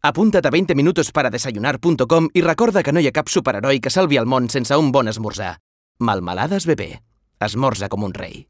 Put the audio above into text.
Apunta't a 20minutosparadesayunar.com i recorda que no hi ha cap superheroi que salvi el món sense un bon esmorzar. Malmalades, bebé. Esmorza com un rei.